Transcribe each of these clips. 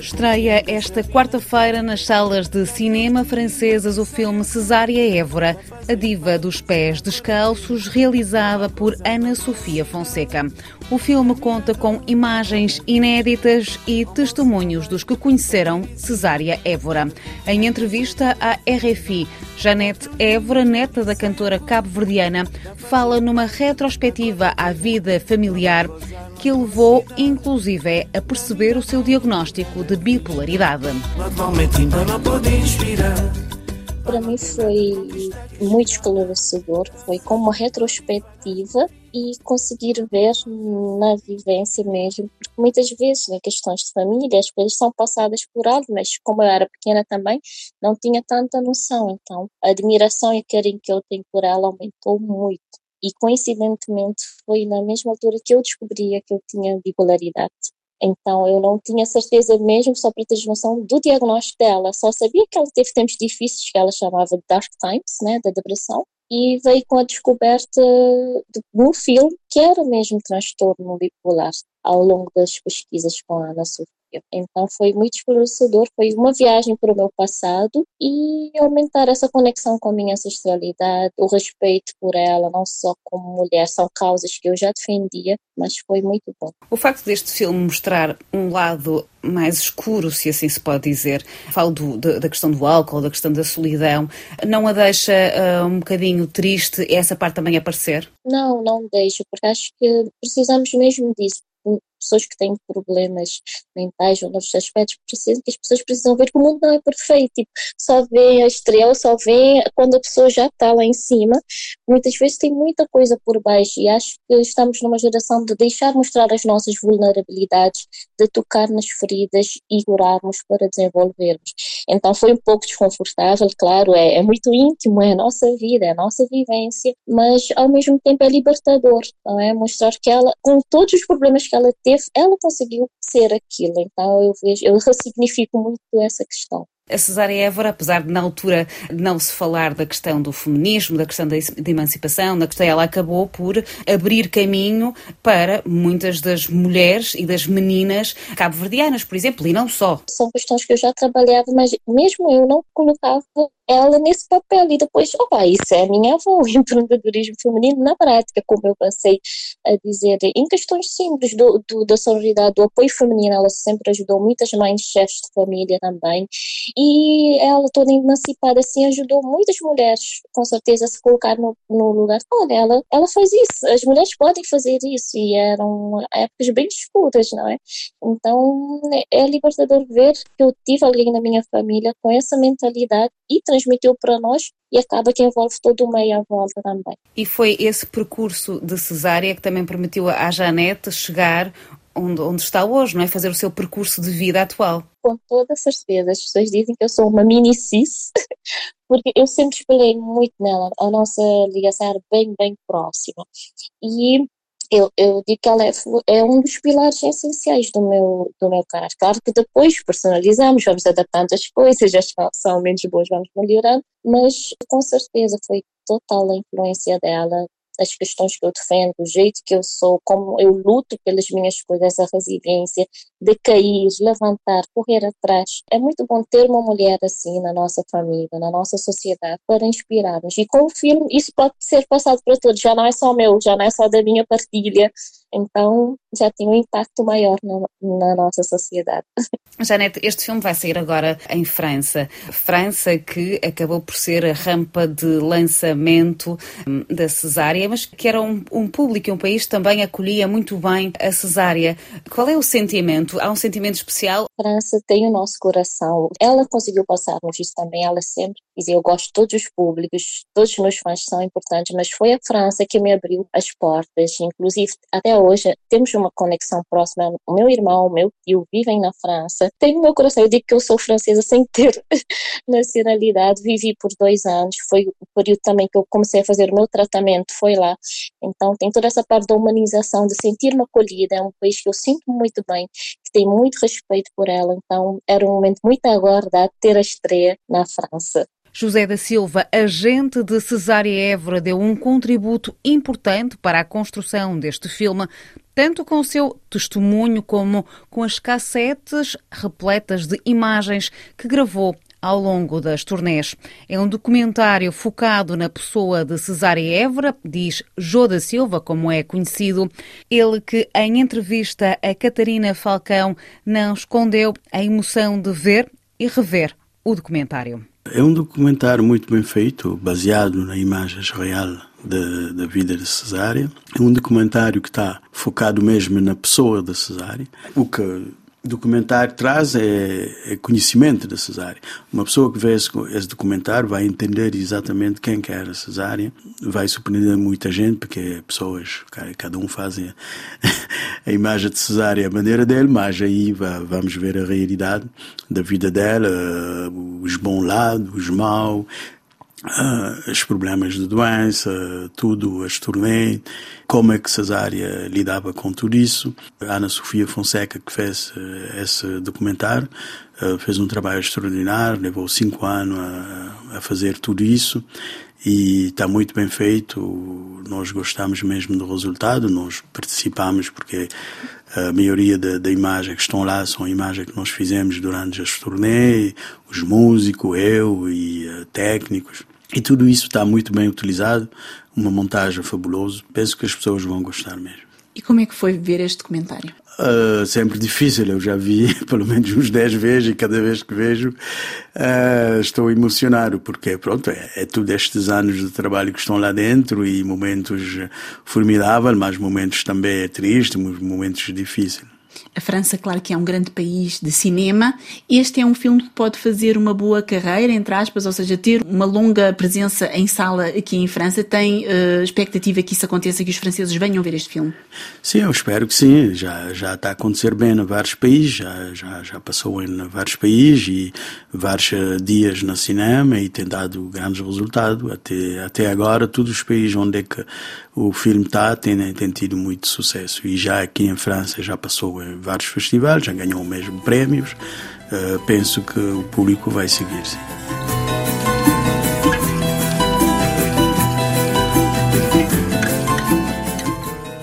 Estreia esta quarta-feira nas salas de cinema francesas o filme Cesária Évora, a diva dos pés descalços, realizada por Ana Sofia Fonseca. O filme conta com imagens inéditas e testemunhos dos que conheceram Cesária Évora. Em entrevista à RFI, Janete Évora, neta da cantora cabo-verdiana, fala numa retrospectiva à vida familiar que levou, inclusive, a perceber o seu diagnóstico de bipolaridade. Para mim foi muito esclarecedor, foi como uma retrospectiva e conseguir ver na vivência mesmo, porque muitas vezes em né, questões de família as coisas são passadas por alto, mas como eu era pequena também, não tinha tanta noção, então a admiração e carinho que eu tenho por ela aumentou muito. E coincidentemente foi na mesma altura que eu descobria que eu tinha bipolaridade. Então eu não tinha certeza mesmo, só para ter noção do diagnóstico dela. Só sabia que ela teve tempos difíceis que ela chamava de dark times, né, da depressão. E veio com a descoberta de um filme que era mesmo transtorno bipolar ao longo das pesquisas com a Ana Sofia. Então foi muito esclarecedor, foi uma viagem para o meu passado e aumentar essa conexão com a minha ancestralidade, o respeito por ela, não só como mulher, são causas que eu já defendia, mas foi muito bom. O facto deste filme mostrar um lado mais escuro, se assim se pode dizer, falo do, da questão do álcool, da questão da solidão, não a deixa uh, um bocadinho triste essa parte também aparecer? Não, não deixa, porque acho que precisamos mesmo disso pessoas que têm problemas mentais ou outros aspectos, precisam, que as pessoas precisam ver que o mundo não é perfeito, tipo, só vê a estrela, só vê quando a pessoa já está lá em cima, muitas vezes tem muita coisa por baixo e acho que estamos numa geração de deixar mostrar as nossas vulnerabilidades, de tocar nas feridas e curarmos para desenvolvermos. Então foi um pouco desconfortável, claro, é, é muito íntimo, é a nossa vida, é a nossa vivência, mas ao mesmo tempo é libertador, não é? Mostrar que ela, com todos os problemas que ela ela conseguiu ser aquilo. Então eu vejo, eu ressignifico muito essa questão. A Cesária Évora, apesar de na altura não se falar da questão do feminismo, da questão da emancipação, da questão, ela acabou por abrir caminho para muitas das mulheres e das meninas cabo-verdianas, por exemplo, e não só. São questões que eu já trabalhava, mas mesmo eu não colocava ela nesse papel e depois, opa, isso é a minha avó, o empreendedorismo feminino na prática, como eu passei a dizer, em questões simples do, do, da sororidade, do apoio feminino, ela sempre ajudou muitas mães, chefes de família também, e ela toda emancipada assim ajudou muitas mulheres, com certeza, a se colocar no, no lugar, olha, ela, ela faz isso, as mulheres podem fazer isso, e eram épocas bem escuras, não é? Então, é libertador ver que eu tive alguém na minha família com essa mentalidade e transmitiu para nós e acaba que envolve todo o meio à volta também. E foi esse percurso de cesárea que também permitiu à Janete chegar onde, onde está hoje, não é? Fazer o seu percurso de vida atual. Com toda certeza. As pessoas dizem que eu sou uma mini cis, porque eu sempre espelhei muito nela. A nossa ligação era bem, bem próxima. E eu, eu digo que ela é, é, um dos pilares essenciais do meu, do meu caráter. Claro que depois personalizamos, vamos adaptando as coisas, as são menos boas vamos melhorando, mas com certeza foi total a influência dela as questões que eu defendo, o jeito que eu sou, como eu luto pelas minhas coisas, essa resiliência de cair, levantar, correr atrás. É muito bom ter uma mulher assim na nossa família, na nossa sociedade, para inspirar-nos. E com o filme, isso pode ser passado para todos, já não é só meu, já não é só da minha partilha, então já tem um impacto maior na, na nossa sociedade. Janete, este filme vai sair agora em França. França que acabou por ser a rampa de lançamento hum, da cesárea, mas que era um, um público e um país que também acolhia muito bem a cesárea. Qual é o sentimento? Há um sentimento especial? França tem o nosso coração. Ela conseguiu passar-nos isso também. Ela sempre dizia: Eu gosto de todos os públicos, todos os meus fãs são importantes, mas foi a França que me abriu as portas. Inclusive, até hoje temos uma conexão próxima. O meu irmão, o meu tio vivem na França. Tenho meu coração, eu digo que eu sou francesa sem ter nacionalidade. Vivi por dois anos, foi o período também que eu comecei a fazer o meu tratamento, foi lá. Então tem toda essa parte da humanização, de sentir-me acolhida. É um país que eu sinto muito bem, que tenho muito respeito por ela. Então era um momento muito aguardado ter a estreia na França. José da Silva, agente de Cesária Évora, deu um contributo importante para a construção deste filme, tanto com o seu testemunho como com as cassetes repletas de imagens que gravou ao longo das turnés. É um documentário focado na pessoa de Cesária Évora, diz Jô da Silva, como é conhecido. Ele que, em entrevista a Catarina Falcão, não escondeu a emoção de ver e rever o documentário. É um documentário muito bem feito, baseado na imagens real da, da vida de Cesária. É um documentário que está focado mesmo na pessoa da Cesária, o que documentário traz é, é, conhecimento da cesárea. Uma pessoa que vê esse, esse, documentário vai entender exatamente quem que era a cesárea, vai surpreender muita gente, porque pessoas, cada um faz a, imagem de cesárea a maneira dele, mas aí vamos ver a realidade da vida dela, os bons lados, os maus, uh, os problemas de doença, tudo, as turnê, como é que Cesária lidava com tudo isso. A Ana Sofia Fonseca, que fez uh, esse documentário, uh, fez um trabalho extraordinário, levou cinco anos a, a fazer tudo isso e está muito bem feito. Nós gostamos mesmo do resultado, nós participamos porque a maioria da, da imagem que estão lá são imagens que nós fizemos durante as turnês, os músicos, eu e uh, técnicos. E tudo isso está muito bem utilizado, uma montagem fabulosa. Penso que as pessoas vão gostar mesmo. E como é que foi ver este documentário? Uh, sempre difícil, eu já vi pelo menos uns 10 vezes e cada vez que vejo uh, estou emocionado porque pronto, é, é tudo estes anos de trabalho que estão lá dentro e momentos formidáveis, mas momentos também tristes, momentos difíceis. A França, claro que é um grande país de cinema. Este é um filme que pode fazer uma boa carreira, entre aspas, ou seja, ter uma longa presença em sala aqui em França. Tem uh, expectativa que isso aconteça, que os franceses venham ver este filme? Sim, eu espero que sim. Já, já está a acontecer bem em vários países, já, já, já passou em vários países e vários eh, dias no cinema e tem dado grandes resultados. Até, até agora, todos os países onde é que o filme está tem, tem tido muito sucesso. E já aqui em França já passou em vários festivais, já ganhou mesmo prémios. Uh, penso que o público vai seguir. Sim.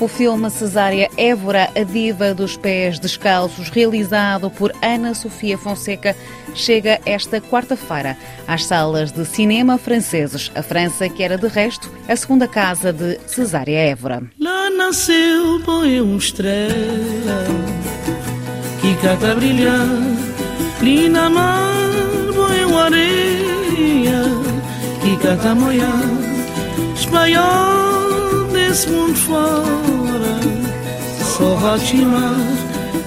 O filme Cesária Évora, a diva dos pés descalços, realizado por Ana Sofia Fonseca, chega esta quarta-feira às salas de cinema franceses. A França, que era de resto a segunda casa de Cesária Évora. Lá nasceu, põe uma estrela que cata brilhar, ali na mar, põe uma areia que cata moiar, espanhol mundo fora só Rotimar,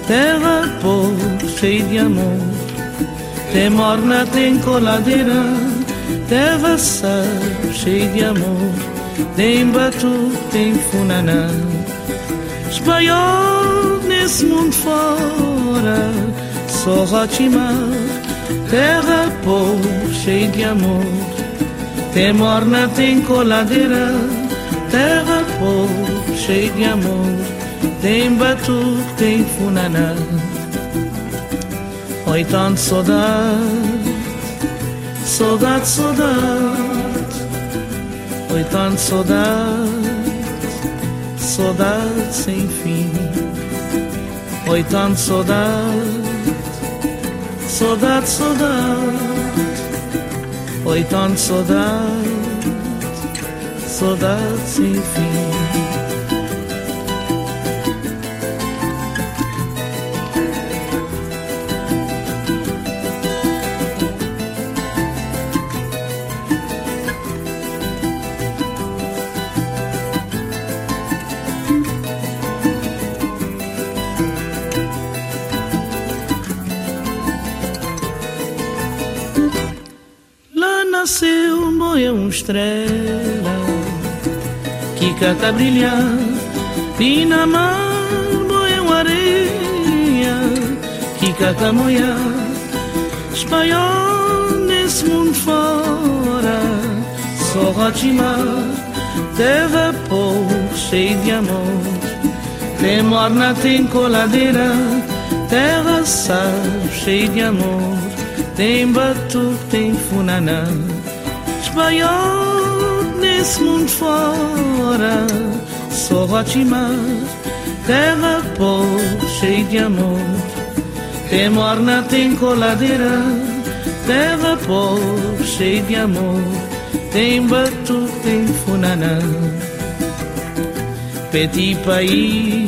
terra pobre, cheia de amor. Tem morna, tem coladeira, terra sal, cheia de amor. Tem batu, tem funaná. Espanhol nesse mundo fora, só Rotimar, terra pobre, cheia de amor. Tem morna, tem coladeira, terra pobre, cheia de amor tem batuque, tem funaná. Oi, tanto saudade, saudade, saudade. Oi, tanto saudade, saudade sem fim. Oi, tanto saudade, saudade, saudade. Oi, tanto saudade, saudade sem fim. nasceu moia uma estrela cata brilhar e na mar moia uma areia que cata moia. Espanhol nesse mundo fora só rotimar terra pouco cheia de amor. Tem morna tem coladeira terra sal cheia de amor. Tem batuque, tem funaná maior mundo fora, só Rotimar, terra pobre, cheia de amor. Tem morna, tem coladeira, terra pobre, cheia de amor. Tem batu, tem funana, petit pays,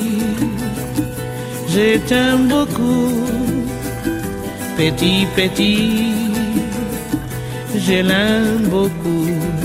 je t'aime beaucoup, petit, petit je l'aime beaucoup.